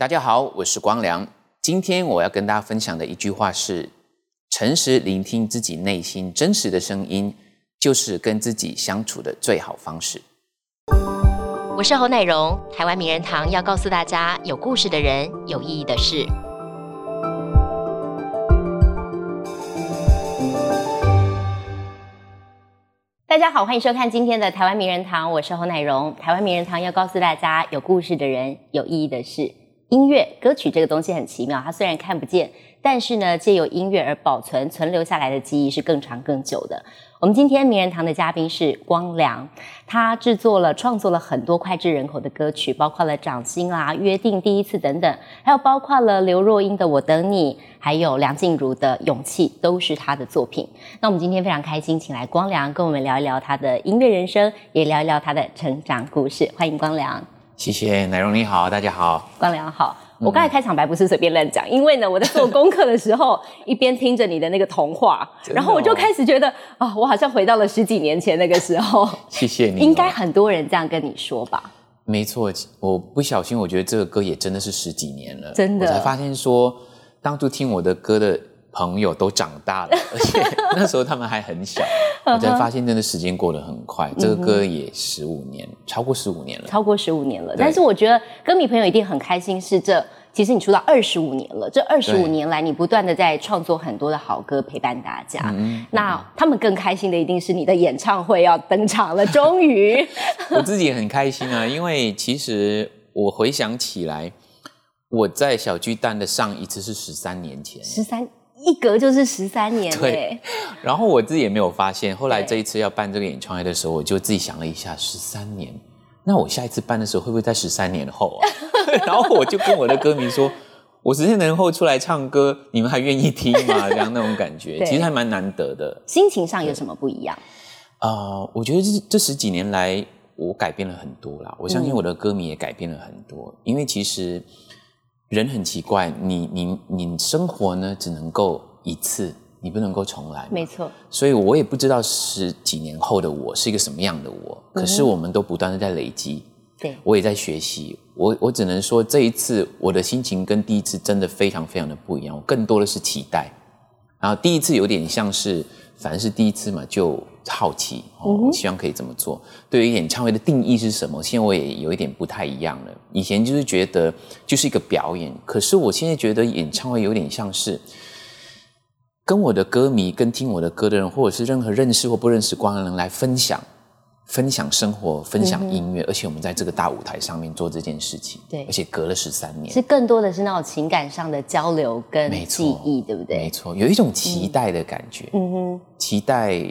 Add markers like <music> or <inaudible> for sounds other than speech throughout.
大家好，我是光良。今天我要跟大家分享的一句话是：诚实聆听自己内心真实的声音，就是跟自己相处的最好方式。我是侯乃荣，台湾名人堂要告诉大家：有故事的人，有意义的事。大家好，欢迎收看今天的台湾名人堂，我是侯乃荣。台湾名人堂要告诉大家：有故事的人，有意义的事。音乐歌曲这个东西很奇妙，它虽然看不见，但是呢，借由音乐而保存、存留下来的记忆是更长更久的。我们今天名人堂的嘉宾是光良，他制作了、创作了很多脍炙人口的歌曲，包括了《掌心》啊、《约定》、《第一次》等等，还有包括了刘若英的《我等你》，还有梁静茹的《勇气》，都是他的作品。那我们今天非常开心，请来光良跟我们聊一聊他的音乐人生，也聊一聊他的成长故事。欢迎光良。谢谢乃荣，你好，大家好，光良好。我刚才开场白不是随便乱讲，因为呢，我在做功课的时候，<laughs> 一边听着你的那个童话，然后我就开始觉得啊，我好像回到了十几年前那个时候。<laughs> 谢谢你，应该很多人这样跟你说吧？没错，我不小心，我觉得这个歌也真的是十几年了，真的，我才发现说，当初听我的歌的。朋友都长大了，<laughs> 而且那时候他们还很小，<laughs> 我才发现真的时间过得很快。这个歌也十五年，超过十五年了，超过十五年了。但是我觉得歌迷朋友一定很开心，是这其实你出道二十五年了，这二十五年来你不断的在创作很多的好歌陪伴大家。那他们更开心的一定是你的演唱会要登场了，终于。<laughs> 我自己也很开心啊，因为其实我回想起来，我在小巨蛋的上一次是十三年前，十三。一隔就是十三年，对。然后我自己也没有发现，后来这一次要办这个演唱会的时候，我就自己想了一下，十三年，那我下一次办的时候会不会在十三年后啊？<laughs> 然后我就跟我的歌迷说，我十三年后出来唱歌，你们还愿意听吗？<laughs> 这样那种感觉，其实还蛮难得的。心情上有什么不一样？啊，我觉得这这十几年来，我改变了很多啦。我相信我的歌迷也改变了很多，因为其实。人很奇怪，你你你生活呢只能够一次，你不能够重来。没错。所以我也不知道十几年后的我是一个什么样的我，可是我们都不断的在累积。对。我也在学习，我我只能说这一次我的心情跟第一次真的非常非常的不一样，我更多的是期待。然后第一次有点像是，反正是第一次嘛，就。好奇，我希望可以这么做。对于演唱会的定义是什么？现在我也有一点不太一样了。以前就是觉得就是一个表演，可是我现在觉得演唱会有点像是跟我的歌迷、跟听我的歌的人，或者是任何认识或不认识光的人来分享、分享生活、分享音乐。而且我们在这个大舞台上面做这件事情，对，而且隔了十三年，是更多的是那种情感上的交流跟记忆，对不对？没错，有一种期待的感觉，嗯哼，期待。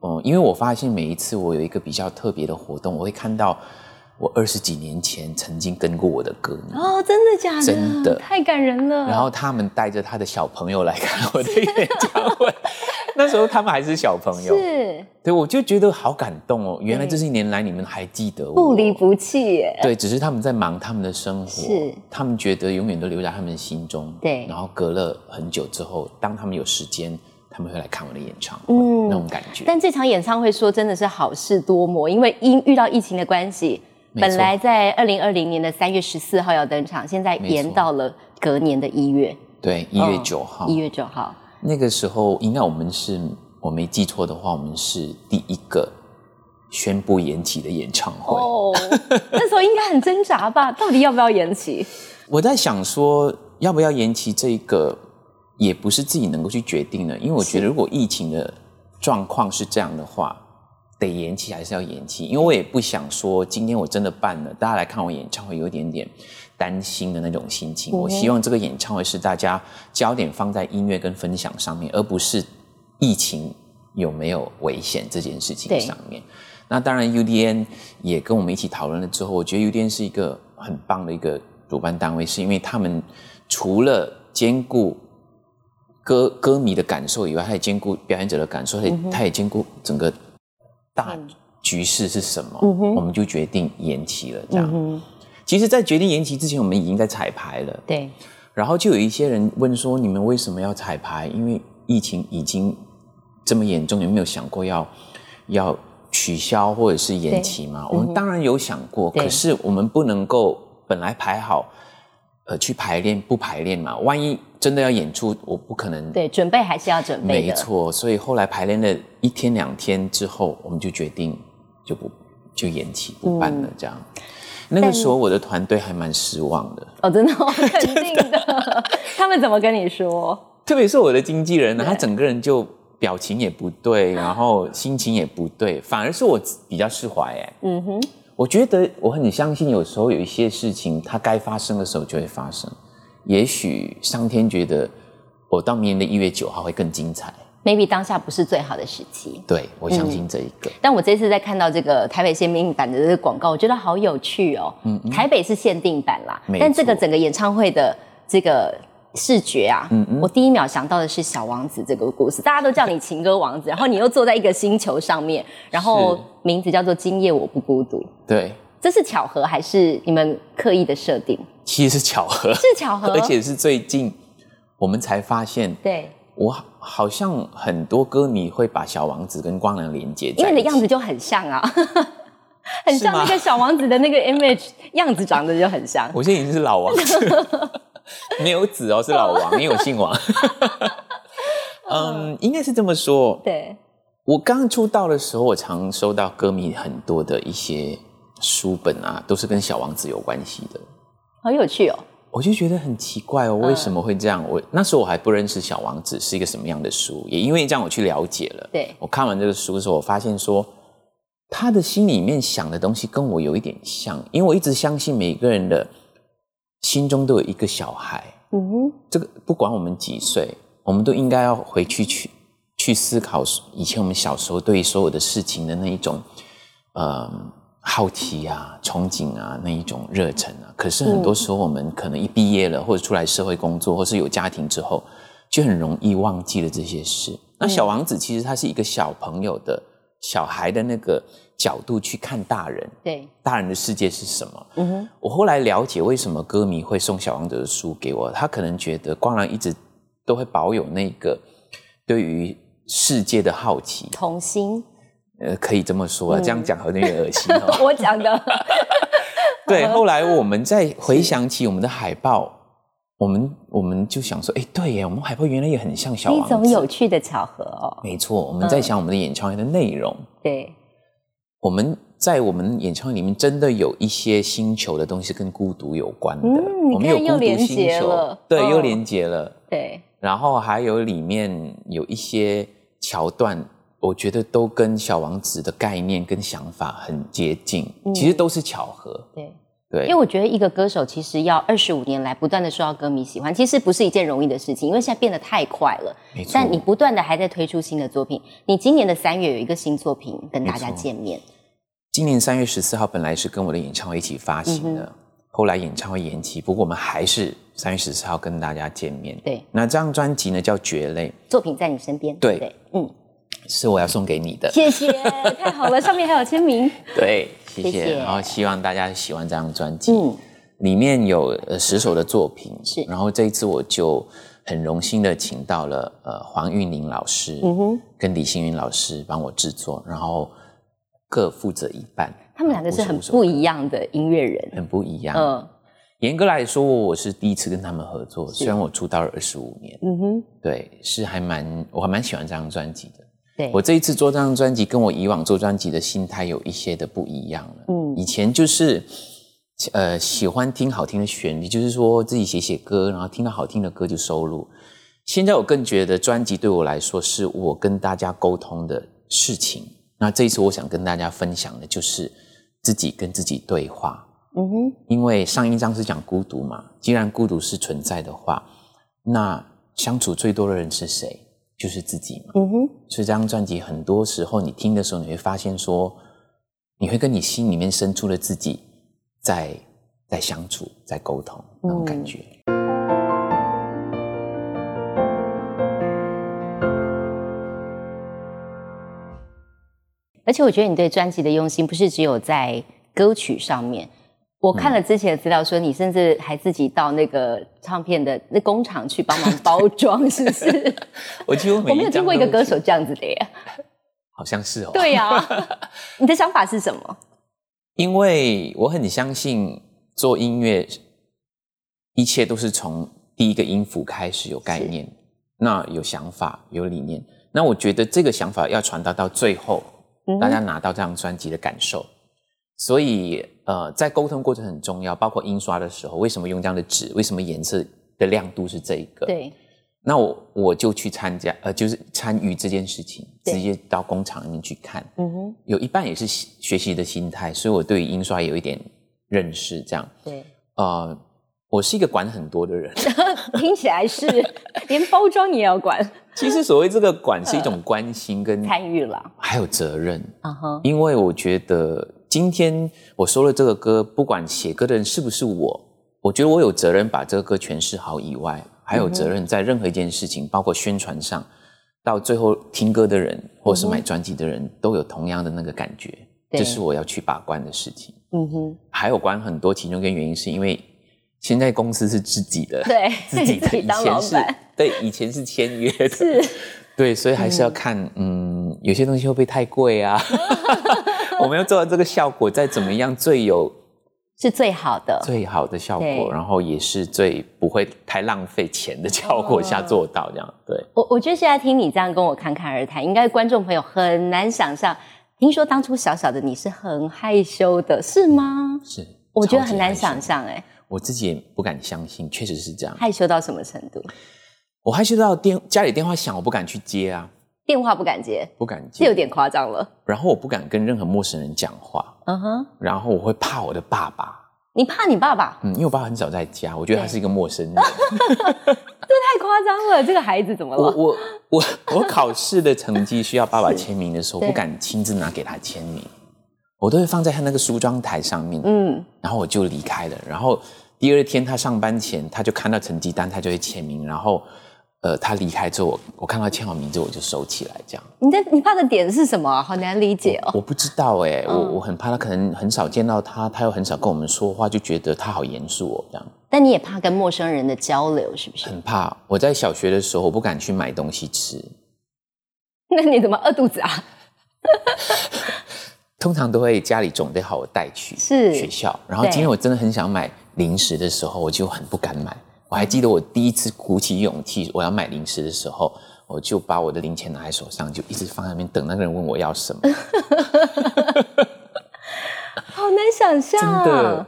哦，因为我发现每一次我有一个比较特别的活动，我会看到我二十几年前曾经跟过我的歌迷哦，真的假的？真的太感人了。然后他们带着他的小朋友来看我的演唱会，<laughs> 那时候他们还是小朋友，是，对，我就觉得好感动哦。原来这些年来你们还记得我，不离不弃耶。对，只是他们在忙他们的生活，是，他们觉得永远都留在他们心中。对，然后隔了很久之后，当他们有时间。他们会来看我的演唱会，那种感觉。但这场演唱会说真的是好事多磨，因为因遇到疫情的关系，本来在二零二零年的三月十四号要登场，现在延到了隔年的一月。对，一月九号。一月九号。那个时候，应该我们是，我没记错的话，我们是第一个宣布延期的演唱会。哦，那时候应该很挣扎吧？<laughs> 到底要不要延期？我在想说，要不要延期这个。也不是自己能够去决定的，因为我觉得如果疫情的状况是这样的话，得延期还是要延期？因为我也不想说今天我真的办了，大家来看我演唱会有一点点担心的那种心情。我希望这个演唱会是大家焦点放在音乐跟分享上面，而不是疫情有没有危险这件事情上面。那当然，UDN 也跟我们一起讨论了之后，我觉得 UDN 是一个很棒的一个主办单位，是因为他们除了兼顾歌歌迷的感受以外，他也兼顾表演者的感受，他也他也兼顾整个大局势是什么，我们就决定延期了。这样，其实，在决定延期之前，我们已经在彩排了。对。然后就有一些人问说：“你们为什么要彩排？因为疫情已经这么严重，有没有想过要要取消或者是延期吗？”我们当然有想过，可是我们不能够本来排好。呃去排练不排练嘛，万一真的要演出，我不可能。对，准备还是要准备的。没错，所以后来排练了一天两天之后，我们就决定就不就延期不办了，这样。那个时候我的团队还蛮失望的。哦，真的，哦 <laughs> 肯定的。他们怎么跟你说？特别是我的经纪人呢，他整个人就表情也不对，<laughs> 然后心情也不对，反而是我比较释怀哎。嗯哼，我觉得我很相信，有时候有一些事情，它该发生的时候就会发生。也许上天觉得我到明年的一月九号会更精彩。Maybe 当下不是最好的时期，对我相信这一个。但我这次在看到这个台北限定版的这个广告，我觉得好有趣哦。嗯，台北是限定版啦，但这个整个演唱会的这个视觉啊，嗯嗯，我第一秒想到的是小王子这个故事，大家都叫你情歌王子，<laughs> 然后你又坐在一个星球上面，然后名字叫做今夜我不孤独。对，这是巧合还是你们刻意的设定？其实是巧合，是巧合，<laughs> 而且是最近我们才发现。对。我好像很多歌迷会把小王子跟光良连接，因为你的样子就很像啊，<laughs> 很像那个小王子的那个 image 样子，长得就很像。我现在已经是老王，<laughs> 没有子哦，是老王，因为我姓王。<laughs> 嗯，应该是这么说。对，我刚出道的时候，我常收到歌迷很多的一些书本啊，都是跟小王子有关系的，好有趣哦。我就觉得很奇怪哦，为什么会这样？我那时候我还不认识《小王子》是一个什么样的书，也因为这样我去了解了。对，我看完这个书的时候，我发现说他的心里面想的东西跟我有一点像，因为我一直相信每个人的心中都有一个小孩。嗯哼，这个不管我们几岁，我们都应该要回去去去思考以前我们小时候对所有的事情的那一种，嗯。好奇啊，憧憬啊，那一种热忱啊，可是很多时候我们可能一毕业了，或者出来社会工作，或是有家庭之后，就很容易忘记了这些事。那小王子其实他是一个小朋友的小孩的那个角度去看大人，对大人的世界是什么？嗯哼。我后来了解为什么歌迷会送小王子的书给我，他可能觉得光良一直都会保有那个对于世界的好奇、童心。呃，可以这么说，这样讲好像有点恶心哦。<laughs> 我讲的。<laughs> 对，后来我们再回想起我们的海报，我们我们就想说，哎，对耶，我们海报原来也很像小王子。一种有趣的巧合哦。没错，我们在想我们的演唱会的内容。对。我们在我们演唱会里面真的有一些星球的东西跟孤独有关的。嗯，你看又连接了。对，又连接了。对。然后还有里面有一些桥段。我觉得都跟小王子的概念跟想法很接近，其实都是巧合。对对，因为我觉得一个歌手其实要二十五年来不断的受到歌迷喜欢，其实不是一件容易的事情，因为现在变得太快了。没错。但你不断的还在推出新的作品，你今年的三月有一个新作品跟大家见面。今年三月十四号本来是跟我的演唱会一起发行的，后来演唱会延期，不过我们还是三月十四号跟大家见面。对。那这张专辑呢叫《蕨类》，作品在你身边。对，嗯。是我要送给你的，谢谢，<laughs> 太好了，上面还有签名。对，谢谢。然后希望大家喜欢这张专辑，嗯，里面有呃十首的作品，是。然后这一次我就很荣幸的请到了呃黄韵玲老师，嗯哼，跟李星云老师帮我制作，然后各负责一半。他们两个是很不一样的音乐人，很不一样。嗯，严格来说，我是第一次跟他们合作，虽然我出道了二十五年，嗯哼，对，是还蛮我还蛮喜欢这张专辑的。我这一次做这张专辑，跟我以往做专辑的心态有一些的不一样了。嗯，以前就是，呃，喜欢听好听的旋律，就是说自己写写歌，然后听到好听的歌就收录。现在我更觉得专辑对我来说，是我跟大家沟通的事情。那这一次我想跟大家分享的就是自己跟自己对话。嗯哼，因为上一章是讲孤独嘛，既然孤独是存在的话，那相处最多的人是谁？就是自己嘛，嗯哼。所以这张专辑很多时候你听的时候，你会发现说，你会跟你心里面深处的自己在在相处，在沟通那种感觉。而且我觉得你对专辑的用心，不是只有在歌曲上面。我看了之前的资料，说你甚至还自己到那个唱片的那工厂去帮忙包 <laughs> 装，是不是？我几乎我没有听过一个歌手这样子的耶。好像是哦。对呀，<laughs> 你的想法是什么？因为我很相信做音乐，一切都是从第一个音符开始有概念，那有想法有理念。那我觉得这个想法要传达到最后，大家拿到这张专辑的感受。所以呃，在沟通过程很重要，包括印刷的时候，为什么用这样的纸？为什么颜色的亮度是这一个？对。那我我就去参加，呃，就是参与这件事情，直接到工厂里面去看。嗯哼，有一半也是学习的心态，所以我对印刷有一点认识。这样，对，呃，我是一个管很多的人 <laughs> <laughs> 听起来是连包装也要管。<laughs> 其实所谓这个管是一种关心跟参与了，还有责任。嗯哼，因为我觉得今天我说了这个歌，不管写歌的人是不是我，我觉得我有责任把这个歌诠释好以外。还有责任在任何一件事情，包括宣传上，到最后听歌的人或是买专辑的人都有同样的那个感觉，这是我要去把关的事情。嗯哼，还有关很多其中跟原因是因为现在公司是自己的，对，<laughs> 自己的以前是，对，以前是签约的，是，对，所以还是要看，嗯，有些东西会不会太贵啊？<laughs> <laughs> <laughs> 我们要做到这个效果，再怎么样最有。<laughs> 是最好的，最好的效果，然后也是最不会太浪费钱的效果下做到这样。对我，我觉得现在听你这样跟我侃侃而谈，应该观众朋友很难想象。听说当初小小的你是很害羞的，是吗？是，我觉得很难想象。哎，我自己也不敢相信，确实是这样。害羞到什么程度？我害羞到电家里电话响，我不敢去接啊。电话不敢接，不敢接，这有点夸张了。然后我不敢跟任何陌生人讲话。嗯哼，然后我会怕我的爸爸。你怕你爸爸？嗯，因为我爸很少在家，我觉得他是一个陌生人。<laughs> 这太夸张了，这个孩子怎么了？我我我我考试的成绩需要爸爸 <laughs> 签名的时候，不敢亲自拿给他签名，我都会放在他那个梳妆台上面。嗯，然后我就离开了。然后第二天他上班前，他就看到成绩单，他就会签名。然后。呃，他离开之后，我我看到签好名字，我就收起来，这样。你的你怕的点是什么？好难理解哦。我不知道哎，我我很怕他，可能很少见到他，他又很少跟我们说话，就觉得他好严肃哦，这样。但你也怕跟陌生人的交流，是不是？很怕。我在小学的时候，我不敢去买东西吃。<laughs> 那你怎么饿肚子啊？<laughs> 通常都会家里准备好我带去是学校，然后今天我真的很想买零食的时候，我就很不敢买。我还记得我第一次鼓起勇气我要买零食的时候，我就把我的零钱拿在手上，就一直放在那边等那个人问我要什么。<laughs> 好难想象，真的，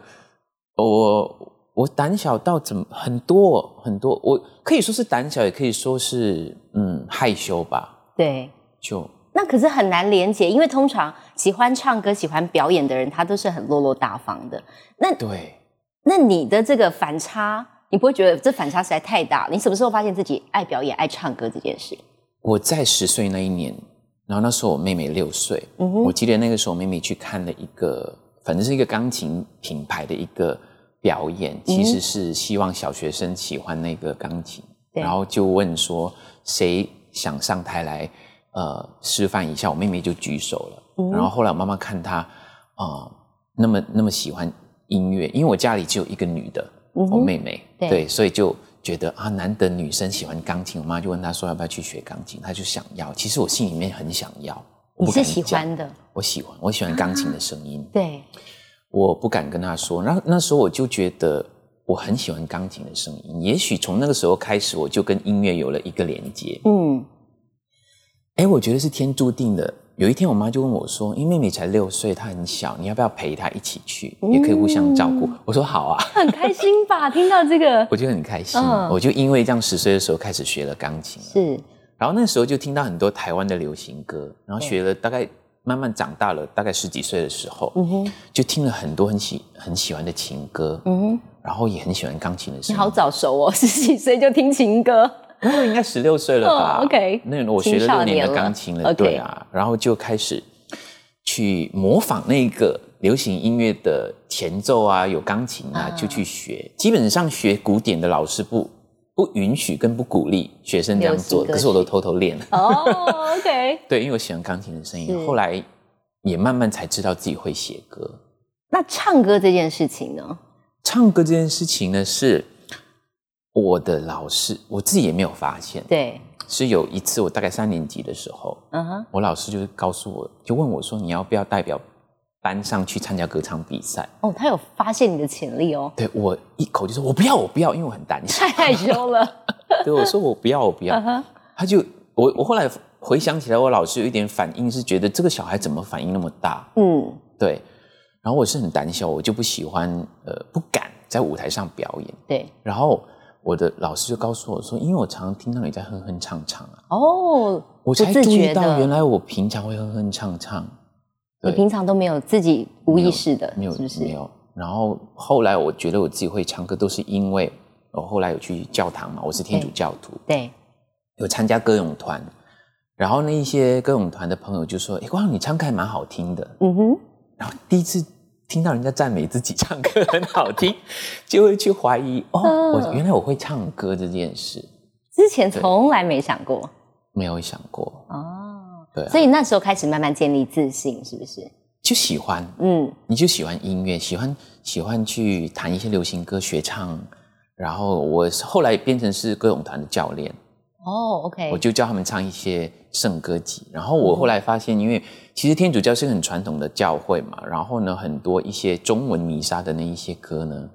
我我胆小到怎么很多很多，我可以说是胆小，也可以说是嗯害羞吧。对，就那可是很难连接，因为通常喜欢唱歌、喜欢表演的人，他都是很落落大方的。那对，那你的这个反差。你不会觉得这反差实在太大？你什么时候发现自己爱表演、爱唱歌这件事？我在十岁那一年，然后那时候我妹妹六岁，我记得那个时候妹妹去看了一个，反正是一个钢琴品牌的一个表演，其实是希望小学生喜欢那个钢琴，然后就问说谁想上台来呃示范一下，我妹妹就举手了，然后后来我妈妈看她啊那么那么喜欢音乐，因为我家里只有一个女的。我妹妹对，所以就觉得啊，难得女生喜欢钢琴，我妈就问她说要不要去学钢琴，她就想要。其实我心里面很想要，你是喜欢的，我喜欢，我喜欢钢琴的声音。对，我不敢跟她说。然后那时候我就觉得我很喜欢钢琴的声音。也许从那个时候开始，我就跟音乐有了一个连接。嗯，哎，我觉得是天注定的。有一天，我妈就问我说：“因为妹妹才六岁，她很小，你要不要陪她一起去？也可以互相照顾。”我说：“好啊。”很开心吧？听到这个，<laughs> 我就很开心。我就因为这样，十岁的时候开始学了钢琴。是，然后那时候就听到很多台湾的流行歌，然后学了大概慢慢长大了，大概十几岁的时候，嗯哼，就听了很多很喜很喜欢的情歌，嗯哼，然后也很喜欢钢琴的声音。你好早熟哦，十几岁就听情歌。那时候应该十六岁了吧？OK，那我学了六年的钢琴了，对啊，然后就开始。去模仿那个流行音乐的前奏啊，有钢琴啊，就去学。基本上学古典的老师不不允许跟不鼓励学生这样做，可是我都偷偷练了。哦，OK。<laughs> 对，因为我喜欢钢琴的声音，后来也慢慢才知道自己会写歌。那唱歌这件事情呢？唱歌这件事情呢，是我的老师，我自己也没有发现。对。是有一次，我大概三年级的时候，嗯哼，我老师就是告诉我，就问我说：“你要不要代表班上去参加歌唱比赛。哦，他有发现你的潜力哦，对我一口就说：“我不要，我不要，因为我很胆小。太害羞了。<laughs> ”对我说：“我不要，我不要。他就我我后来回想起来，我老师有一点反应是觉得这个小孩怎么反应那么大？嗯，对，然后我是很胆小，我就不喜欢呃不敢在舞台上表演。对，然后我的老师就告诉我说，因为我常常听到你在哼哼唱唱啊，哦，我才注意到原来我平常会哼哼唱唱。对你平常都没有自己无意识的，没有是不是？没有。然后后来我觉得我自己会唱歌，都是因为我后来有去教堂嘛，我是天主教徒，对，有参加歌咏团。然后那一些歌咏团的朋友就说：“哎，光你唱歌还蛮好听的。嗯哼，”然后第一次听到人家赞美自己唱歌很好听，<laughs> 就会去怀疑哦，嗯。我原来我会唱歌这件事，之前从来没想过。没有想过。哦，对啊。所以那时候开始慢慢建立自信，是不是？就喜欢，嗯，你就喜欢音乐，喜欢喜欢去弹一些流行歌、学唱。然后我后来变成是歌咏团的教练，哦，OK，我就教他们唱一些圣歌集。然后我后来发现，因为其实天主教是很传统的教会嘛，然后呢，很多一些中文弥撒的那一些歌呢，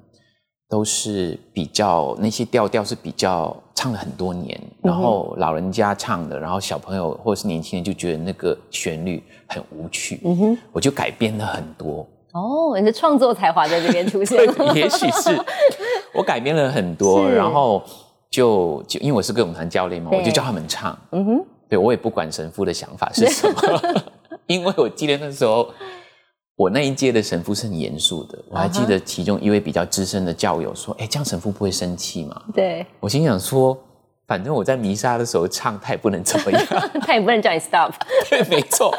都是比较那些调调是比较唱了很多年，然后老人家唱的，然后小朋友或者是年轻人就觉得那个旋律很无趣，嗯哼，我就改编了很多。哦，你的创作才华在这边出现。<laughs> 了，也许是。我改编了很多，<laughs> 然后就就因为我是歌咏团教练嘛，我就教他们唱。嗯哼，对我也不管神父的想法是什么，<laughs> 因为我记得那时候我那一届的神父是很严肃的，我还记得其中一位比较资深的教友说：“哎，这样神父不会生气吗对，？”我心想说。反正我在弥撒的时候唱，他也不能怎么样。<laughs> 他也不能叫你 stop，<laughs> 对，没错。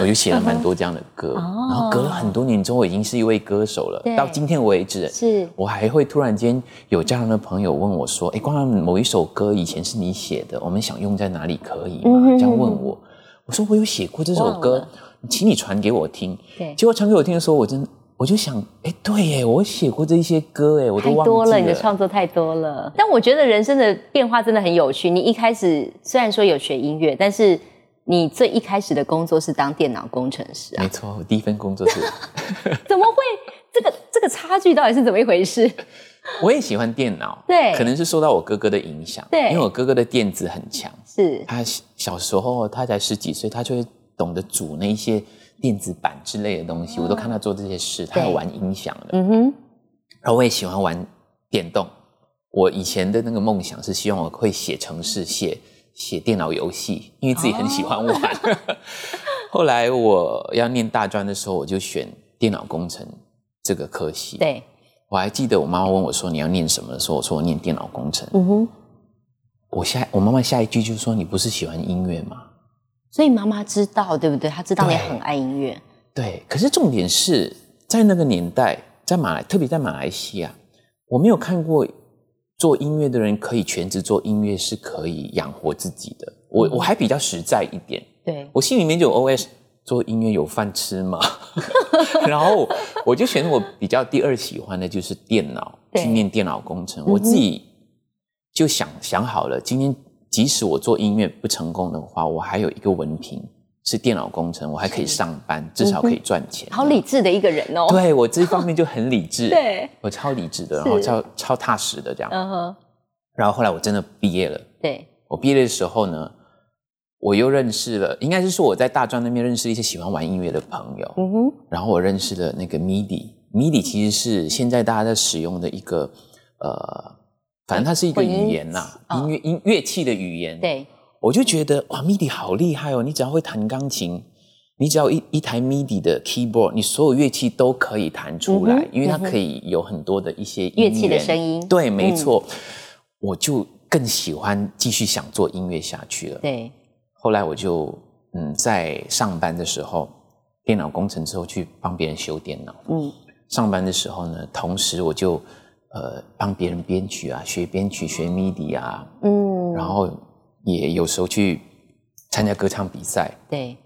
我就写了蛮多这样的歌，哦然后隔了很多年之后，我已经是一位歌手了。到今天为止，是我还会突然间有这样的朋友问我说：“哎，光良某一首歌以前是你写的，我们想用在哪里可以吗？”这样问我，我说我有写过这首歌请你传给我听。对，结果传给我听的时候，我真我就想，哎，对耶，我写过这些歌，哎，我都忘太多了，你的创作太多了。但我觉得人生的变化真的很有趣。你一开始虽然说有学音乐，但是你最一开始的工作是当电脑工程师啊没，错，我第一份工作是，<laughs> 怎么会？这个这个差距到底是怎么一回事？<laughs> 我也喜欢电脑，对可能是受到我哥哥的影响，对因为我哥哥的电子很强。是他小小时候他才十几岁，他就会懂得组那一些电子版之类的东西，我都看他做这些事。他有玩音响的，嗯哼，然后我也喜欢玩电动。我以前的那个梦想是希望我会写程式、写写电脑游戏，因为自己很喜欢玩。<laughs> 后来我要念大专的时候，我就选电脑工程这个科系。对，我还记得我妈妈问我说你要念什么的时候，我说我念电脑工程。嗯哼。我下我妈妈下一句就说你不是喜欢音乐吗？所以妈妈知道，对不对？她知道你很爱音乐，对，可是重点是在那个年代，在马来，特别在马来西亚，我没有看过做音乐的人可以全职做音乐是可以养活自己的。我我还比较实在一点，对，我心里面就有 OS：做音乐有饭吃吗？<laughs> 然后我就选我比较第二喜欢的就是电脑，去念电脑工程。我自己就想想好了，今天即使我做音乐不成功的话，我还有一个文凭是电脑工程，我还可以上班，至少可以赚钱。好理智的一个人哦。对我这方面就很理智，<laughs> 对，我超理智的，然后超超踏实的这样。嗯哼，然后后来我真的毕业了，对，我毕业的时候呢，我又认识了，应该是说我在大专那边认识一些喜欢玩音乐的朋友，嗯哼，然后我认识了那个 MIDI，MIDI 其实是现在大家在使用的一个呃，反正它是一个语言呐、哦。音乐音乐器的语言。，对，我就觉得哇，MIDI 好厉害哦！你只要会弹钢琴，你只要一一台 MIDI 的 keyboard，你所有乐器都可以弹出来，嗯因为它可以有很多的一些音乐器的声音对，没嗯错，我就更喜欢继续想做音乐下去了。对，后来我就嗯，在上班的时候，电脑工程之后去帮别人修电脑。嗯，上班的时候呢，同时我就呃帮别人编曲啊，学编曲，学 MIDI 啊，嗯，然后也有时候去参加歌唱比赛。对，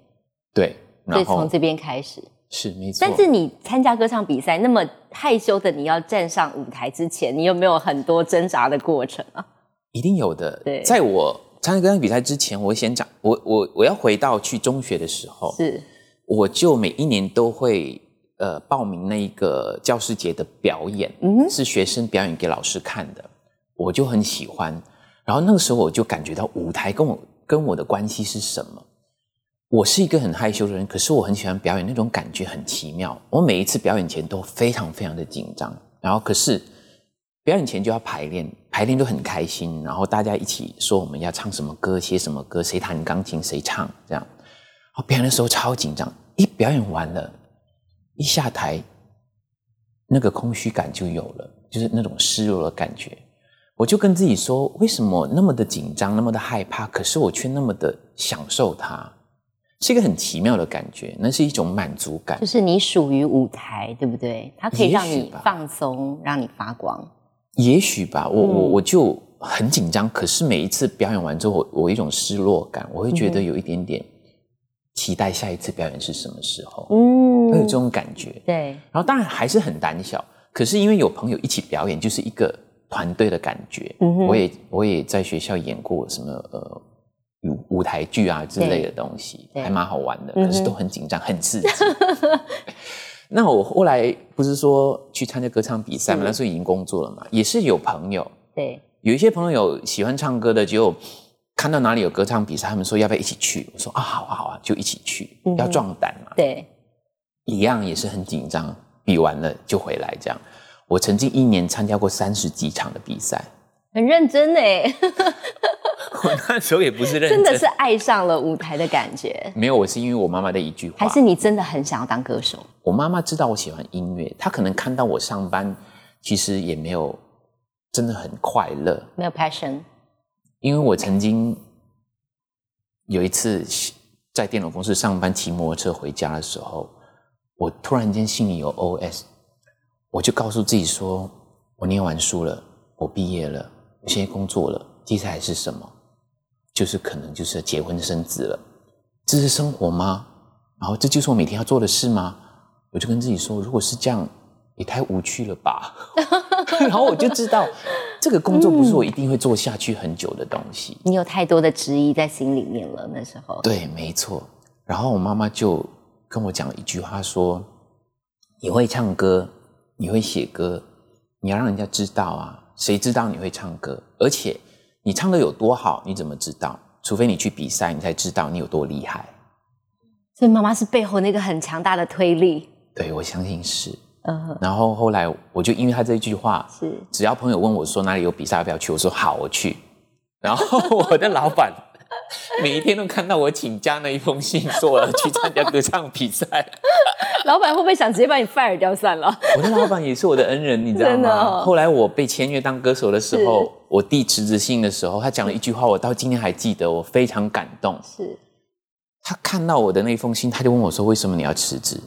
对，所然后以从这边开始。是没错。但是你参加歌唱比赛，那么害羞的你要站上舞台之前，你有没有很多挣扎的过程啊？一定有的。对在我参加歌唱比赛之前，我先讲，我我我要回到去中学的时候，是，我就每一年都会呃报名那一个教师节的表演，嗯，是学生表演给老师看的，我就很喜欢。然后那个时候我就感觉到舞台跟我跟我的关系是什么。我是一个很害羞的人，可是我很喜欢表演，那种感觉很奇妙。我每一次表演前都非常非常的紧张，然后可是表演前就要排练，排练都很开心，然后大家一起说我们要唱什么歌，写什么歌，谁弹钢琴谁唱这样。我表演的时候超紧张，一表演完了，一下台，那个空虚感就有了，就是那种失落的感觉。我就跟自己说，为什么那么的紧张，那么的害怕，可是我却那么的享受它。是一个很奇妙的感觉，那是一种满足感。就是你属于舞台，对不对？它可以让你放松，让你发光。也许吧，我我我就很紧张，可是每一次表演完之后，我一种失落感，我会觉得有一点点期待下一次表演是什么时候。嗯，会有这种感觉。对。然后当然还是很胆小，可是因为有朋友一起表演，就是一个团队的感觉。嗯我也我也在学校演过什么呃。舞台剧啊之类的东西还蛮好玩的，可是都很紧张、很刺激。<laughs> 那我后来不是说去参加歌唱比赛嘛？那时候已经工作了嘛，也是有朋友。对，有一些朋友喜欢唱歌的，就看到哪里有歌唱比赛，他们说要不要一起去？我说啊，好啊，好啊，就一起去，要壮胆嘛。对，一样也是很紧张，比完了就回来这样。我曾经一年参加过三十几场的比赛，很认真哎。<laughs> 我那时候也不是认真，真的是爱上了舞台的感觉。没有，我是因为我妈妈的一句话。还是你真的很想要当歌手？我妈妈知道我喜欢音乐，她可能看到我上班，其实也没有真的很快乐，没有 passion。因为我曾经有一次在电脑公司上班，骑摩托车回家的时候，我突然间心里有 OS，我就告诉自己说：我念完书了，我毕业了，我现在工作了，接下来是什么？就是可能就是结婚生子了，这是生活吗？然后这就是我每天要做的事吗？我就跟自己说，如果是这样，也太无趣了吧。<laughs> 然后我就知道，这个工作不是我一定会做下去很久的东西。你有太多的质疑在心里面了，那时候。对，没错。然后我妈妈就跟我讲了一句话，说：“你会唱歌，你会写歌，你要让人家知道啊，谁知道你会唱歌？而且。”你唱的有多好，你怎么知道？除非你去比赛，你才知道你有多厉害。所以妈妈是背后那个很强大的推力。对，我相信是。嗯。然后后来我就因为他这一句话，是只要朋友问我说哪里有比赛要不要去，我说好，我去。然后 <laughs> 我的老板 <laughs> 每一天都看到我请假那一封信，说我要去参加歌唱比赛。<laughs> 老板会不会想直接把你 fire 掉算了？我的老板也是我的恩人，你知道吗？后来我被签约当歌手的时候，我递辞职信的时候，他讲了一句话，我到今天还记得，我非常感动。是，他看到我的那封信，他就问我说：“为什么你要辞职？”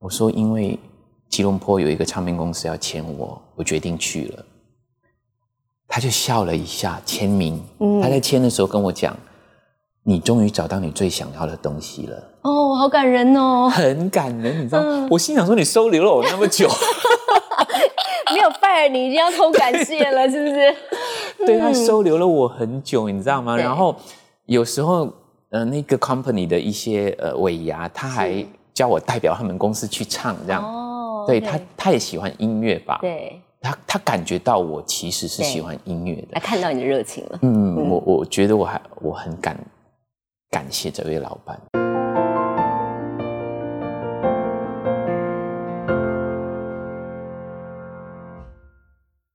我说：“因为吉隆坡有一个唱片公司要签我，我决定去了。”他就笑了一下，签名。他在签的时候跟我讲。你终于找到你最想要的东西了哦，好感人哦，<laughs> 很感人，你知道？我心想说，你收留了我那么久，<laughs> 没有 fire 你，一定要偷感谢了，是不是？<laughs> 对他收留了我很久，你知道吗？然后有时候，呃，那个 company 的一些呃尾牙，他还叫我代表他们公司去唱，这样。哦，对他，他也喜欢音乐吧？对，他他感觉到我其实是喜欢音乐的，他看到你的热情了。嗯，我我觉得我还我很感。感谢这位老板。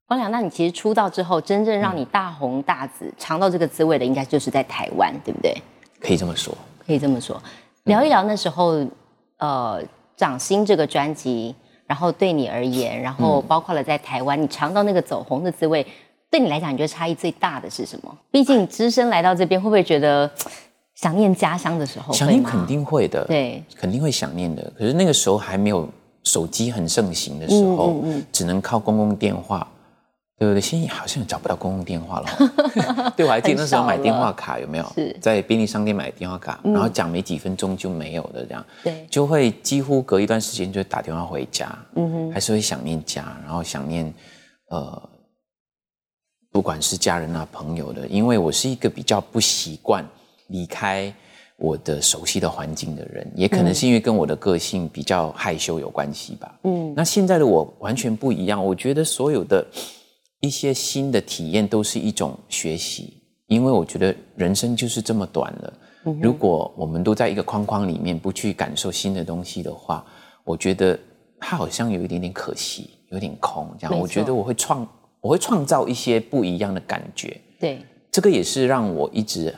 光良，那你其实出道之后，真正让你大红大紫、尝到这个滋味的，应该就是在台湾，对不对？可以这么说，可以这么说。聊一聊那时候，呃，《掌心》这个专辑，然后对你而言，然后包括了在台湾，你尝到那个走红的滋味，对你来讲，你觉得差异最大的是什么？毕竟只身来到这边，会不会觉得？想念家乡的时候，想念肯定会的，对，肯定会想念的。可是那个时候还没有手机很盛行的时候，只能靠公共电话，对不对？现在好像找不到公共电话了。<laughs> 对，我还记得那时候买电话卡有没有？在便利商店买电话卡，然后讲没几分钟就没有了，这样，对，就会几乎隔一段时间就打电话回家，嗯哼，还是会想念家，然后想念呃，不管是家人啊朋友的，因为我是一个比较不习惯。离开我的熟悉的环境的人，也可能是因为跟我的个性比较害羞有关系吧。嗯，那现在的我完全不一样，我觉得所有的一些新的体验都是一种学习，因为我觉得人生就是这么短了。如果我们都在一个框框里面，不去感受新的东西的话，我觉得它好像有一点点可惜，有点空。这样，我觉得我会创，我会创造一些不一样的感觉。对，这个也是让我一直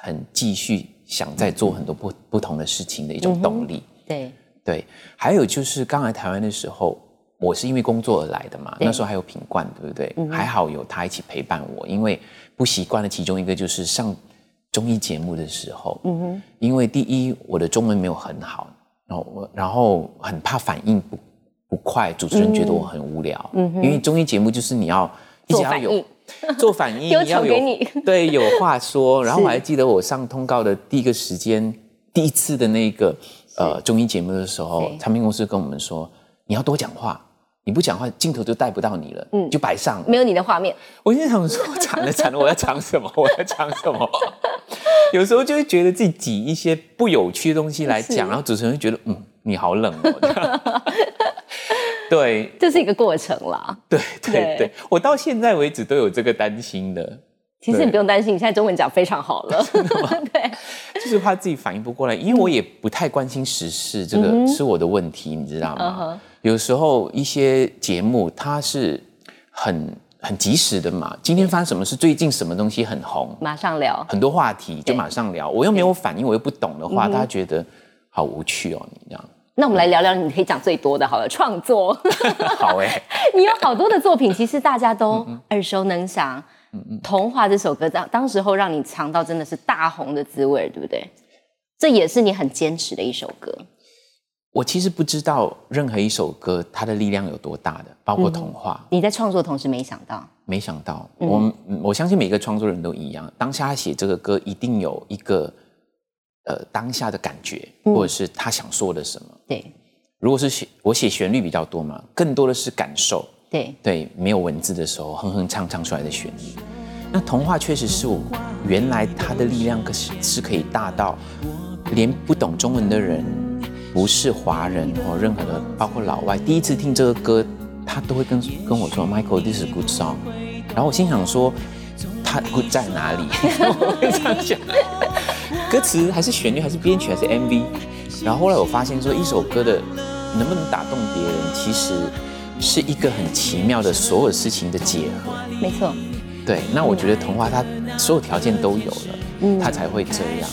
很继续想在做很多不不同的事情的一种动力。对对，还有就是刚来台湾的时候，我是因为工作而来的嘛，那时候还有品冠，对不对？还好有他一起陪伴我，因为不习惯的其中一个就是上。综艺节目的时候，嗯哼，因为第一我的中文没有很好，然后我然后很怕反应不不快，主持人觉得我很无聊，嗯。哼，因为综艺节目就是你要一直要有做反应，<laughs> 要有对有话说，<laughs> 然后我还记得我上通告的第一个时间，第一次的那个呃综艺节目的时候，唱片公司跟我们说你要多讲话。你不讲话，镜头就带不到你了，嗯，就摆上了，没有你的画面。我现在想说，惨了惨了，我要讲什么？我要讲什么？<laughs> 有时候就会觉得自己挤一些不有趣的东西来讲，然后主持人会觉得，嗯，你好冷哦。<laughs> 对，这是一个过程啦。对对对，我到现在为止都有这个担心的。其实你不用担心，你现在中文讲非常好了。<laughs> 对，就是怕自己反应不过来，因为我也不太关心时事，这个是我的问题，你知道吗？有时候一些节目它是很很及时的嘛，今天发生什么事，最近什么东西很红，马上聊，很多话题就马上聊。我又没有反应，我又不懂的话，大家觉得好无趣哦，你这样。那我们来聊聊你可以讲最多的，好了，创作。<laughs> 好哎，<laughs> 你有好多的作品，其实大家都耳熟能详。童话这首歌当当时候让你尝到真的是大红的滋味，对不对？这也是你很坚持的一首歌。我其实不知道任何一首歌它的力量有多大的，包括童话。你在创作同时没想到？没想到，我我相信每个创作人都一样，当下写这个歌一定有一个呃当下的感觉，或者是他想说的什么。对，如果是写我写旋律比较多嘛，更多的是感受。对对，没有文字的时候哼哼唱唱出来的旋律。那童话确实是我原来它的力量可是是可以大到连不懂中文的人，不是华人或任何的，包括老外，第一次听这个歌，他都会跟跟我说：“Michael，this is good song。”然后我心想说：“他 good 在哪里？” <laughs> 我会这样想，歌词还是旋律还是编曲还是 MV？然后后来我发现说，一首歌的能不能打动别人，其实。是一个很奇妙的所有事情的结合，没错。对，那我觉得童话它所有条件都有了，嗯，它才会这样。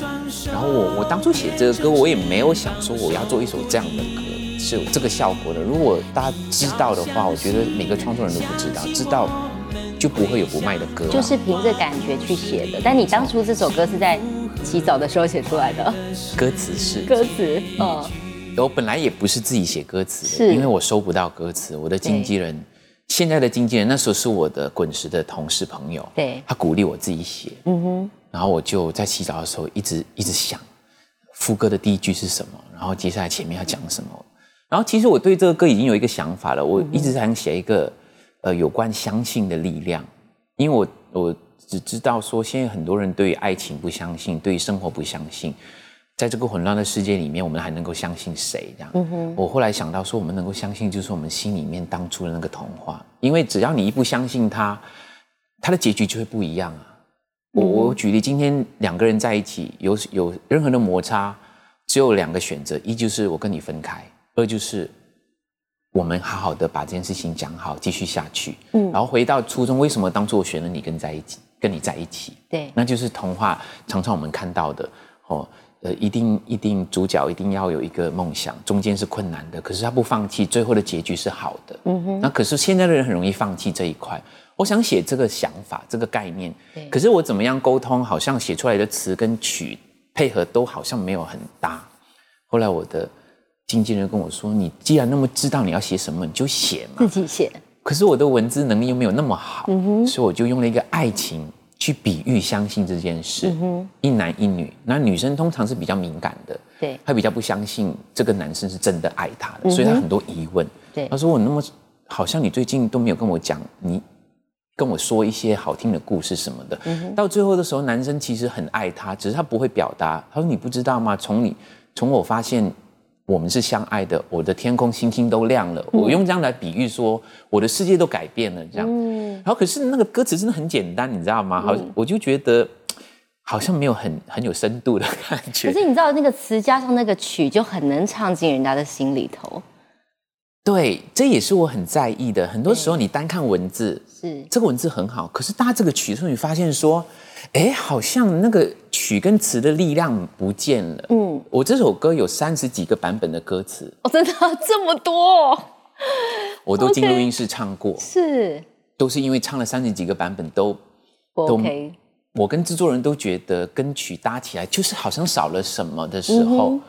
然后我我当初写这个歌，我也没有想说我要做一首这样的歌是有这个效果的。如果大家知道的话，我觉得每个创作人都不知道，知道就不会有不卖的歌。就是凭着感觉去写的。但你当初这首歌是在洗澡的时候写出来的？歌词是歌词，嗯。我本来也不是自己写歌词的，因为我收不到歌词。我的经纪人，现在的经纪人，那时候是我的滚石的同事朋友，对，他鼓励我自己写。嗯哼，然后我就在洗澡的时候一直一直想，副歌的第一句是什么，然后接下来前面要讲什么。然后其实我对这个歌已经有一个想法了，我一直想写一个呃有关相信的力量，因为我我只知道说现在很多人对于爱情不相信，对于生活不相信。在这个混乱的世界里面，我们还能够相信谁？这样，我后来想到说，我们能够相信，就是我们心里面当初的那个童话。因为只要你一不相信它，它的结局就会不一样啊。我我举例，今天两个人在一起，有有任何的摩擦，只有两个选择：一就是我跟你分开，二就是我们好好的把这件事情讲好，继续下去。嗯，然后回到初中，为什么当初我选了你跟在一起，跟你在一起？对，那就是童话常常我们看到的哦。呃，一定一定，主角一定要有一个梦想，中间是困难的，可是他不放弃，最后的结局是好的。嗯哼。那可是现在的人很容易放弃这一块。我想写这个想法，这个概念。可是我怎么样沟通，好像写出来的词跟曲配合都好像没有很搭。后来我的经纪人跟我说：“你既然那么知道你要写什么，你就写嘛。”自己写。可是我的文字能力又没有那么好，所以我就用了一个爱情。去比喻相信这件事，一男一女，那女生通常是比较敏感的，对，她比较不相信这个男生是真的爱她的，所以她很多疑问。对，她说我那么好像你最近都没有跟我讲你跟我说一些好听的故事什么的。到最后的时候，男生其实很爱她，只是他不会表达。他说：“你不知道吗？从你从我发现我们是相爱的，我的天空星星都亮了。我用这样来比喻说，我的世界都改变了。这样，然后可是那个歌词真的很简单，你知道吗？好，我就觉得好像没有很很有深度的感觉。可是你知道那个词加上那个曲，就很能唱进人家的心里头。对，这也是我很在意的。很多时候你单看文字，是。这个文字很好，可是搭这个曲的时候，你发现说，哎，好像那个曲跟词的力量不见了。嗯，我这首歌有三十几个版本的歌词，哦，真的？这么多，我都进录音室唱过，<laughs> 是，都是因为唱了三十几个版本都都 OK。我跟制作人都觉得跟曲搭起来就是好像少了什么的时候，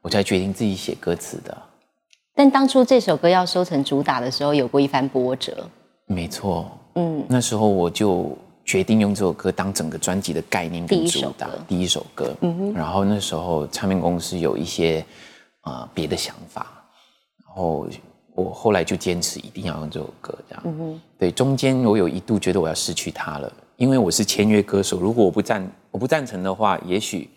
我才决定自己写歌词的。但当初这首歌要收成主打的时候，有过一番波折。没错，嗯，那时候我就决定用这首歌当整个专辑的概念跟主打，第一首歌。嗯哼。然后那时候唱片公司有一些啊别的想法，然后我后来就坚持一定要用这首歌，这样。嗯哼。对，中间我有一度觉得我要失去它了，因为我是签约歌手，如果我不赞我不赞成的话，也许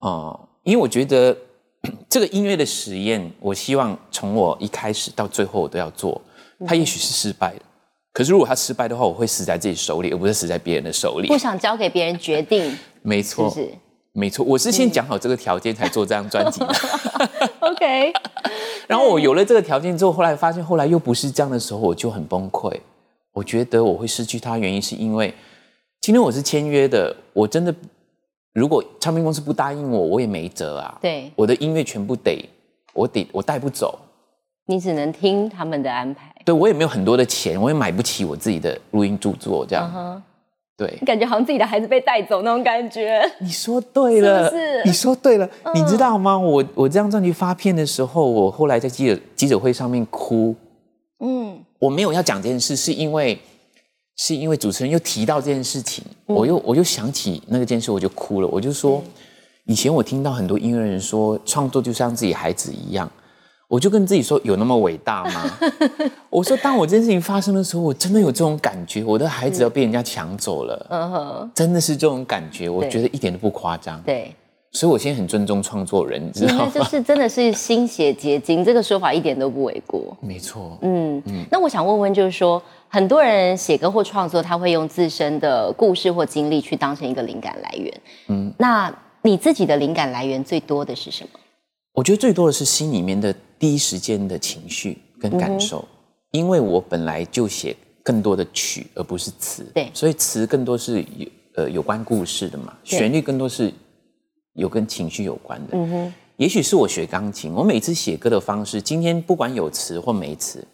啊，因为我觉得。<clears throat> 这个音乐的实验，我希望从我一开始到最后我都要做。它也许是失败的，可是如果它失败的话，我会死在自己手里，而不是死在别人的手里。不想交给别人决定。<laughs> 没错，没错，我是先讲好这个条件才做这张专辑的。<laughs> OK。然后我有了这个条件之后，后来发现后来又不是这样的时候，我就很崩溃。我觉得我会失去它，原因是因为今天我是签约的，我真的。如果唱片公司不答应我，我也没辙啊。对，我的音乐全部得我得我带不走，你只能听他们的安排。对我也没有很多的钱，我也买不起我自己的录音著作这样。对，感觉好像自己的孩子被带走那种感觉。你说对了，是你说对了。你知道吗？我我这张专辑发片的时候，我后来在记者记者会上面哭。嗯，我没有要讲这件事，是因为。是因为主持人又提到这件事情，我又我又想起那个件事，我就哭了。我就说，以前我听到很多音乐人说，创作就像自己孩子一样，我就跟自己说，有那么伟大吗？<laughs> 我说，当我这件事情发生的时候，我真的有这种感觉，我的孩子要被人家抢走了，嗯哼，真的是这种感觉，我觉得一点都不夸张。对，所以我现在很尊重创作人，你知道吗？就是真的是心血结晶，这个说法一点都不为过。没错，嗯嗯。那我想问问，就是说。很多人写歌或创作，他会用自身的故事或经历去当成一个灵感来源。嗯，那你自己的灵感来源最多的是什么？我觉得最多的是心里面的第一时间的情绪跟感受，因为我本来就写更多的曲而不是词，对，所以词更多是有呃有关故事的嘛，旋律更多是有跟情绪有关的。嗯哼，也许是我学钢琴，我每次写歌的方式，今天不管有词或没词。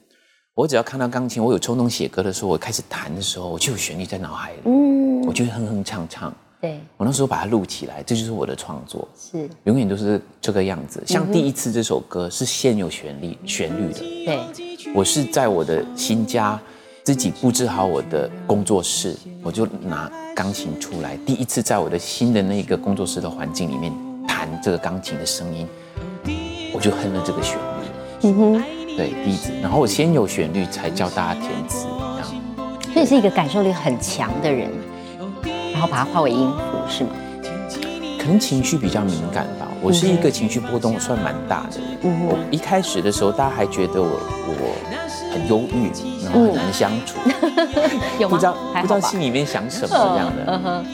我只要看到钢琴，我有冲动写歌的时候，我开始弹的时候，我就有旋律在脑海里，嗯，我就会哼哼唱唱。对，我那时候把它录起来，这就是我的创作，是。永远都是这个样子。像第一次这首歌是先有旋律旋律的，对，我是在我的新家自己布置好我的工作室，我就拿钢琴出来，第一次在我的新的那个工作室的环境里面弹这个钢琴的声音，我就哼了这个旋律，嗯哼。对，第一次，然后我先有旋律，才教大家填词，这样。所以是一个感受力很强的人，然后把它化为音符，是吗？可能情绪比较敏感吧。我是一个情绪波动算蛮大的人。我一开始的时候，大家还觉得我我很忧郁，然后很难相处，<laughs> 不知道不知道心里面想什么这样的。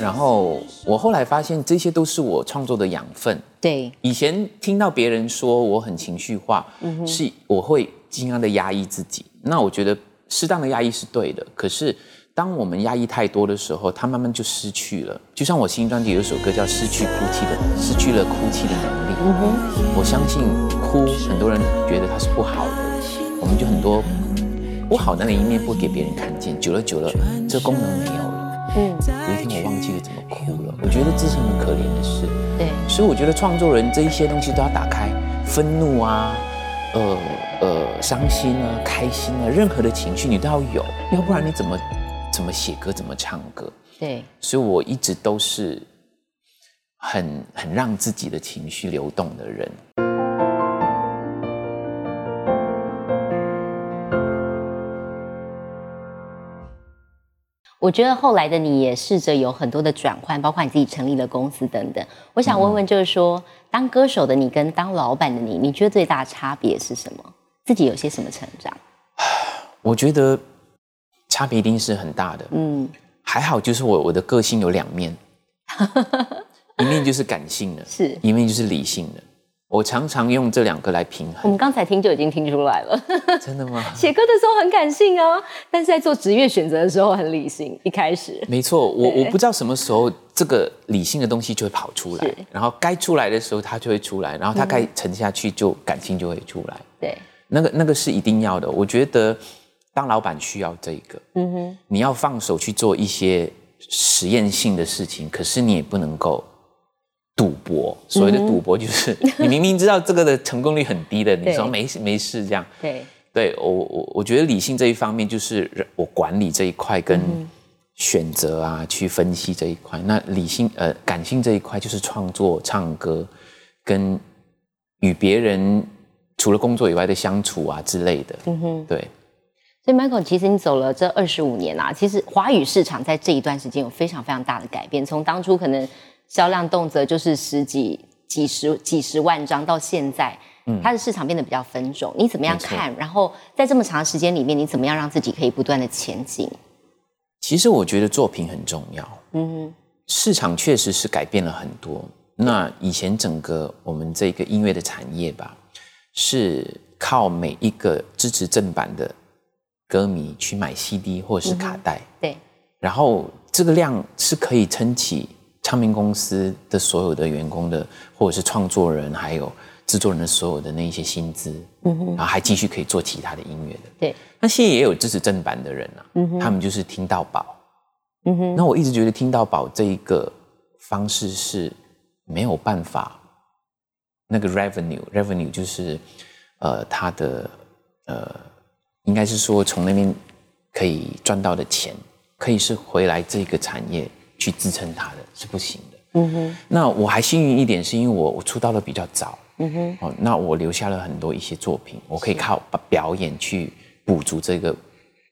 然后我后来发现，这些都是我创作的养分。对，以前听到别人说我很情绪化，嗯是我会尽量的压抑自己。那我觉得适当的压抑是对的。可是当我们压抑太多的时候，它慢慢就失去了。就像我新专辑有一首歌叫《失去哭泣的》，失去了哭泣的能力。嗯我相信哭，很多人觉得它是不好的，我们就很多不好的那一面不给别人看见。久了久了，这功能没有了。嗯，有一天我忘记了怎么哭了，我觉得这是很可怜的事。对，所以我觉得创作人这一些东西都要打开，愤怒啊，呃呃，伤心啊，开心啊，任何的情绪你都要有，要不然你怎么怎么写歌，怎么唱歌？对，所以我一直都是很很让自己的情绪流动的人。我觉得后来的你也试着有很多的转换，包括你自己成立了公司等等。我想问问，就是说，当歌手的你跟当老板的你，你觉得最大的差别是什么？自己有些什么成长？<sighs> 我觉得差别一定是很大的。嗯，还好，就是我我的个性有两面，<laughs> 一面就是感性的，是一面就是理性的。我常常用这两个来平衡。我们刚才听就已经听出来了，<laughs> 真的吗？<laughs> 写歌的时候很感性啊，但是在做职业选择的时候很理性。一开始，没错，我我不知道什么时候这个理性的东西就会跑出来，然后该出来的时候它就会出来，然后它该沉下去就感性就会出来。对，那个那个是一定要的。我觉得当老板需要这个，嗯哼，你要放手去做一些实验性的事情，可是你也不能够。赌博，所谓的赌博就是你明明知道这个的成功率很低的，你说没事没事这样。对，对我我我觉得理性这一方面就是我管理这一块跟选择啊，去分析这一块。那理性呃感性这一块就是创作、唱歌跟与别人除了工作以外的相处啊之类的。嗯哼，对。所以 Michael，其实你走了这二十五年啊，其实华语市场在这一段时间有非常非常大的改变，从当初可能。销量动辄就是十几、几十、几十万张，到现在，嗯，它的市场变得比较分众。你怎么样看？然后在这么长时间里面，你怎么样让自己可以不断的前进？其实我觉得作品很重要。嗯哼，市场确实是改变了很多。那以前整个我们这个音乐的产业吧，是靠每一个支持正版的歌迷去买 CD 或者是卡带。对。然后这个量是可以撑起。唱片公司的所有的员工的，或者是创作人，还有制作人的所有的那一些薪资，嗯哼，然后还继续可以做其他的音乐的，对。那现在也有支持正版的人啊，嗯哼，他们就是听到宝，嗯哼。那我一直觉得听到宝这一个方式是没有办法，那个 revenue，revenue 就是呃，他的呃，应该是说从那边可以赚到的钱，可以是回来这个产业。去支撑他的是不行的。嗯哼。那我还幸运一点，是因为我我出道的比较早。嗯哼。哦，那我留下了很多一些作品，我可以靠表演去补足这个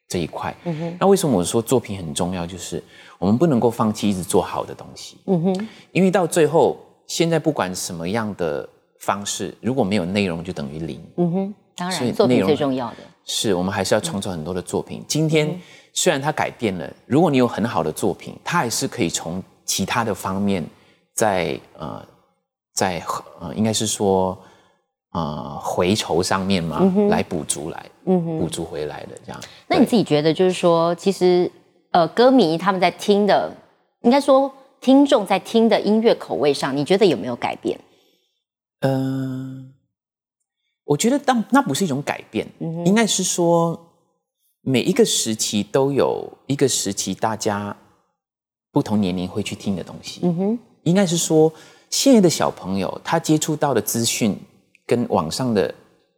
这一块。嗯哼。那为什么我说作品很重要？就是我们不能够放弃一直做好的东西。嗯哼。因为到最后，现在不管什么样的方式，如果没有内容，就等于零。嗯哼。当然，作品最重要的。是我们还是要创作很多的作品。今天。虽然它改变了，如果你有很好的作品，它还是可以从其他的方面，在呃，在呃，应该是说呃回酬上面嘛，来补足来，补足回来的这样。那你自己觉得，就是说，其实呃，歌迷他们在听的，应该说听众在听的音乐口味上，你觉得有没有改变？嗯，我觉得当那不是一种改变，应该是说。每一个时期都有一个时期，大家不同年龄会去听的东西。嗯哼，应该是说，现在的小朋友他接触到的资讯跟网上的，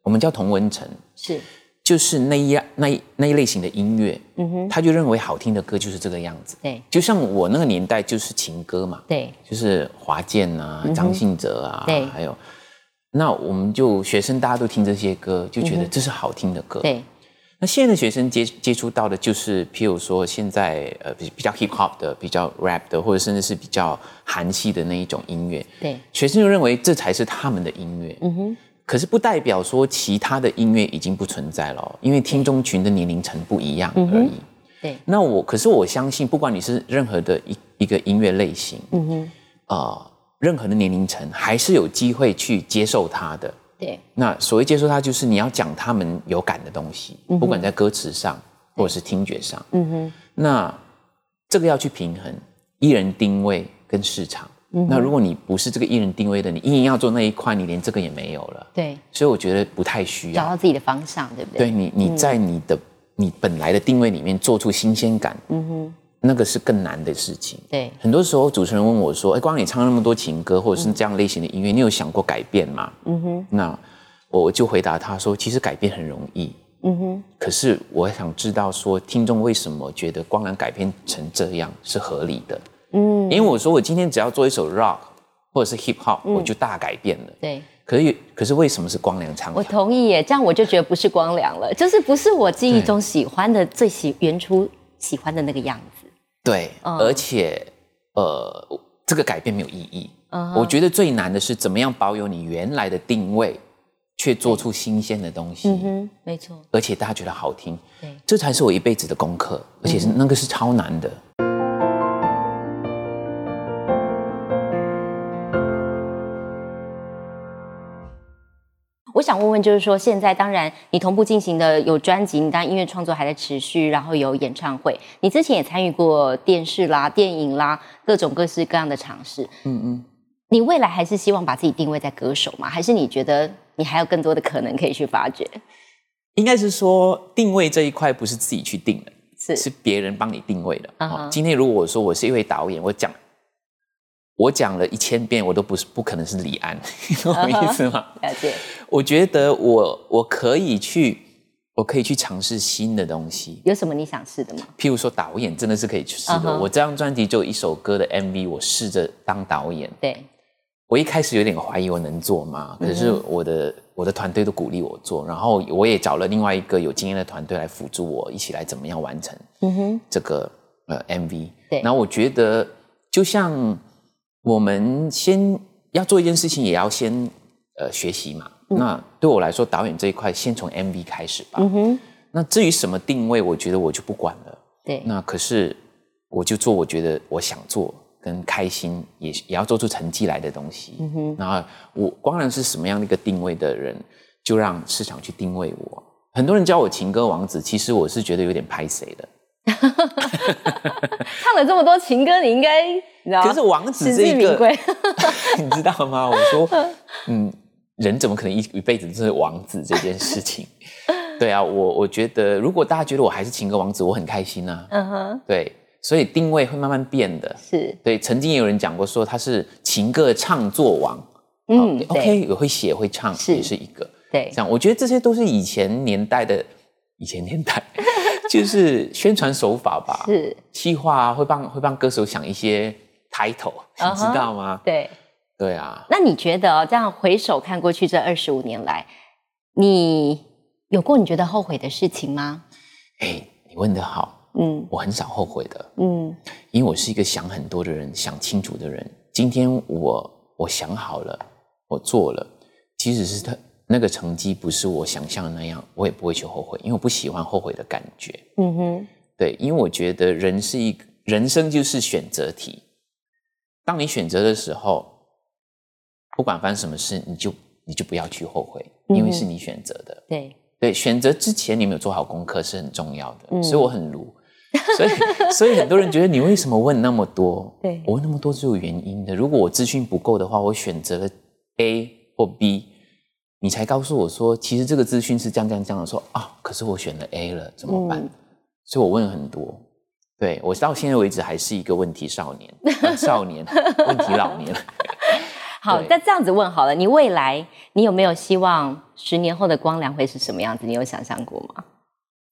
我们叫同文层，是就是那一那一那一类型的音乐。嗯哼，他就认为好听的歌就是这个样子。对，就像我那个年代就是情歌嘛。对，就是华健啊、张信哲啊，对，还有那我们就学生大家都听这些歌，就觉得这是好听的歌。对。那现在的学生接接触到的，就是譬如说现在呃比比较 hip hop 的、比较 rap 的，或者甚至是比较韩系的那一种音乐。对，学生就认为这才是他们的音乐。嗯哼。可是不代表说其他的音乐已经不存在了，因为听众群的年龄层不一样而已。对。那我可是我相信，不管你是任何的一一个音乐类型，嗯哼，啊，任何的年龄层还是有机会去接受它的。对，那所谓接受它，就是你要讲他们有感的东西，不管在歌词上或者是听觉上。嗯哼，那这个要去平衡艺人定位跟市场。那如果你不是这个艺人定位的，你硬要做那一块，你连这个也没有了。对，所以我觉得不太需要找到自己的方向，对不对？对你，你在你的你本来的定位里面做出新鲜感。嗯哼。那个是更难的事情。对，很多时候主持人问我说：“哎，光你唱那么多情歌，或者是这样类型的音乐，你有想过改变吗？”嗯哼，那我就回答他说：“其实改变很容易。”嗯哼，可是我想知道说，听众为什么觉得光良改编成这样是合理的？嗯，因为我说我今天只要做一首 rock 或者是 hip hop，我就大改变了。对，可是可是为什么是光良唱？我同意耶，这样我就觉得不是光良了，就是不是我记忆中喜欢的最喜原初喜欢的那个样子。对，嗯。而且呃，这个改变没有意义。嗯我觉得最难的是怎么样保有你原来的定位，却做出新鲜的东西，嗯哼，没错，而且大家觉得好听，对，这才是我一辈子的功课，而且是、那个是超难的。我想问问，就是说，现在当然你同步进行的有专辑，你当然音乐创作还在持续，然后有演唱会，你之前也参与过电视啦、电影啦，各种各式各样的尝试。嗯嗯，你未来还是希望把自己定位在歌手吗？还是你觉得你还有更多的可能可以去发掘？应该是说定位这一块不是自己去定的，是是别人帮你定位的。嗯哼哦今天如果我说我是一位导演，我讲我讲了一千遍，我都不是不可能是李安，<laughs> 你懂我意思吗？<laughs> 了解，我觉得我我可以去，我可以去尝试新的东西。有什么你想试的吗？譬如说导演真的是可以去试的。我这张专辑就有一首歌的 MV，我试着当导演。对，我一开始有点怀疑我能做吗？可是我的、我的团队都鼓励我做，然后我也找了另外一个有经验的团队来辅助我，一起来怎么样完成嗯哼，这个呃 MV。对然后我觉得就像我们先要做一件事情，也要先呃学习嘛。那对我来说，导演这一块先从 MV 开始吧。嗯哼，那至于什么定位，我觉得我就不管了。对，那可是我就做我觉得我想做跟开心，也也要做出成绩来的东西。嗯哼，然后我光然是什么样的一个定位的人，就让市场去定位我。很多人叫我情歌王子，其实我是觉得有点拍谁的。<laughs> 唱了这么多情歌，你应该你知道，可是王子实这一个。<laughs> 你知道吗？我说，<laughs> 嗯，人怎么可能一一辈子都是王子这件事情？对啊，我我觉得，如果大家觉得我还是情歌王子，我很开心啊。嗯哼，对，所以定位会慢慢变的。是，对，曾经也有人讲过，说他是情歌唱作王。嗯哦，OK，也会写会唱，是也是一个。对这样，我觉得这些都是以前年代的，以前年代 <laughs> 就是宣传手法吧。是，企划啊，会帮会帮歌手想一些 title，你知道吗？对。对啊，那你觉得哦，这样回首看过去这二十五年来，你有过你觉得后悔的事情吗？哎，你问的好，嗯我很少后悔的，嗯因为我是一个想很多的人，想清楚的人。今天我我想好了，我做了，即使是他那个成绩不是我想象的那样，我也不会去后悔，因为我不喜欢后悔的感觉。嗯哼，对，因为我觉得人是一个人生就是选择题，当你选择的时候，不管发生什么事，你就你就不要去后悔，因为是你选择的。对，对，选择之前你没有做好功课是很重要的，嗯所以我很鲁。所以，所以很多人觉得你为什么问那么多？<laughs> 对我问那么多是有原因的。如果我资讯不够的话，我选择了 A 或 B，你才告诉我说，其实这个资讯是这样这样这样的。说啊，可是我选了 A 了，怎么办？嗯所以我问了很多。对我到现在为止还是一个问题少年，呃少年，<laughs> 问题老年。<laughs> 好，那这样子问好了，你未来你有没有希望十年后的光良会是什么样子？你有想象过吗？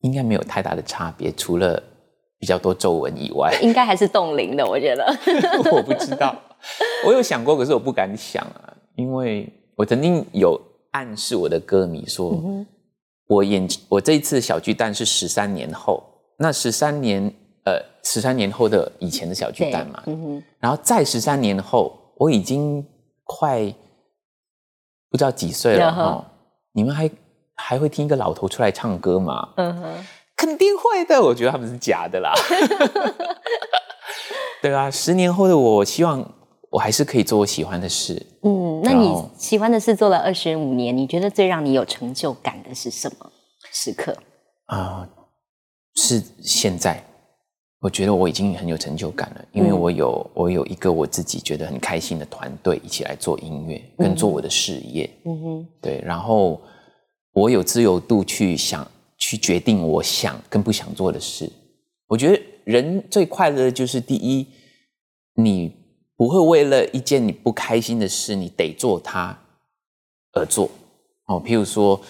应该没有太大的差别，除了比较多皱纹以外。应该还是冻龄的，我觉得。<laughs> 我不知道，我有想过，可是我不敢想啊，因为我曾经有暗示我的歌迷说，嗯我演我这一次小巨蛋是十三年后，那十三年呃十三年后的以前的小巨蛋嘛，嗯，然后再十三年后，我已经快不知道几岁了哈哦，你们还还会听一个老头出来唱歌吗？嗯哼，肯定会的，我觉得他们是假的啦。<laughs> 对啊，十年后的，我希望我还是可以做我喜欢的事。嗯，那你喜欢的事做了二十五年，你觉得最让你有成就感的是什么时刻？啊、是现在，我觉得我已经很有成就感了，因为嗯我有我有一个我自己觉得很开心的团队，一起来做音乐，跟做我的事业。嗯哼，对，然后我有自由度去想、去决定我想跟不想做的事。我觉得人最快乐的就是第一，你不会为了一件你不开心的事，你得做它而做。哦，譬如说，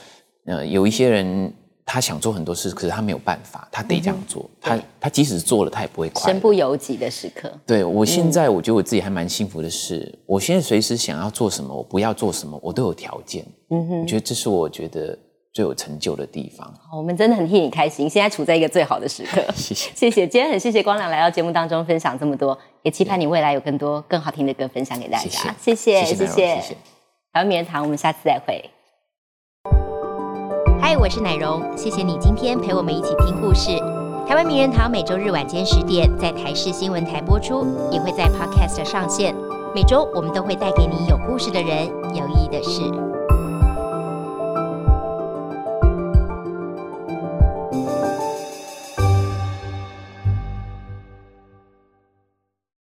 呃，有一些人他想做很多事，可是他没有办法，他得这样做。他他即使做了，他也不会快乐。身不由己的时刻。对我现在，我觉得我自己还蛮幸福的是，我现在随时想要做什么，我不要做什么，我都有条件。嗯哼，我觉得这是我觉得最有成就的地方。我们真的很替你开心，现在处在一个最好的时刻。<laughs> 谢谢，谢谢，今天很谢谢光良来到节目当中分享这么多，也期盼你未来有更多更好听的歌分享给大家。谢谢，谢谢，谢谢。台湾名人堂，我们下次再会。嗨，我是奶蓉，谢谢你今天陪我们一起听故事。台湾名人堂每周日晚间十点在台视新闻台播出，也会在 Podcast 上线。每周我们都会带给你有故事的人，有意义的事。